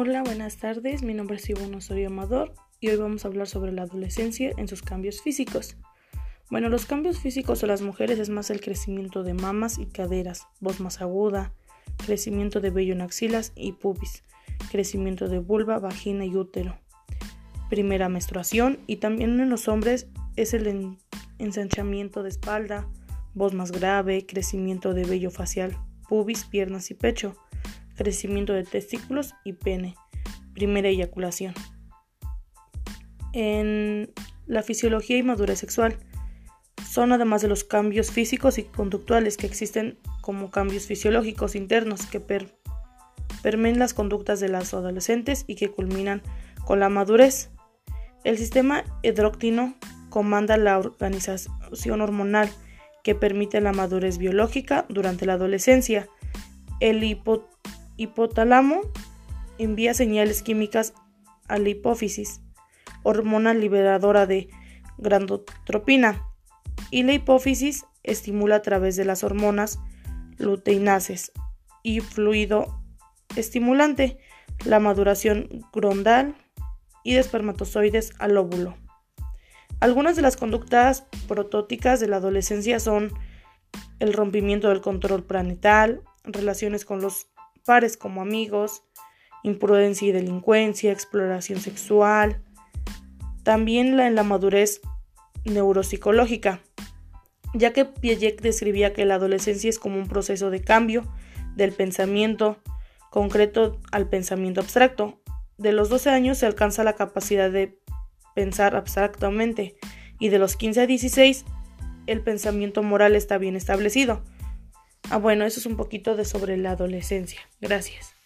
Hola, buenas tardes. Mi nombre es Ivonne Osorio Amador y hoy vamos a hablar sobre la adolescencia en sus cambios físicos. Bueno, los cambios físicos de las mujeres es más el crecimiento de mamas y caderas, voz más aguda, crecimiento de vello en axilas y pubis, crecimiento de vulva, vagina y útero, primera menstruación y también en los hombres es el ensanchamiento de espalda, voz más grave, crecimiento de vello facial, pubis, piernas y pecho crecimiento de testículos y pene, primera eyaculación. En la fisiología y madurez sexual son además de los cambios físicos y conductuales que existen como cambios fisiológicos internos que permeen las conductas de las adolescentes y que culminan con la madurez. El sistema endócrino comanda la organización hormonal que permite la madurez biológica durante la adolescencia. El hipo hipotálamo envía señales químicas a la hipófisis, hormona liberadora de grandotropina, y la hipófisis estimula a través de las hormonas luteinases y fluido estimulante la maduración grondal y de espermatozoides al óvulo. Algunas de las conductas protóticas de la adolescencia son el rompimiento del control planetal, relaciones con los pares como amigos, imprudencia y delincuencia, exploración sexual, también la, en la madurez neuropsicológica, ya que Piaget describía que la adolescencia es como un proceso de cambio del pensamiento concreto al pensamiento abstracto. De los 12 años se alcanza la capacidad de pensar abstractamente y de los 15 a 16 el pensamiento moral está bien establecido. Ah, bueno, eso es un poquito de sobre la adolescencia. Gracias.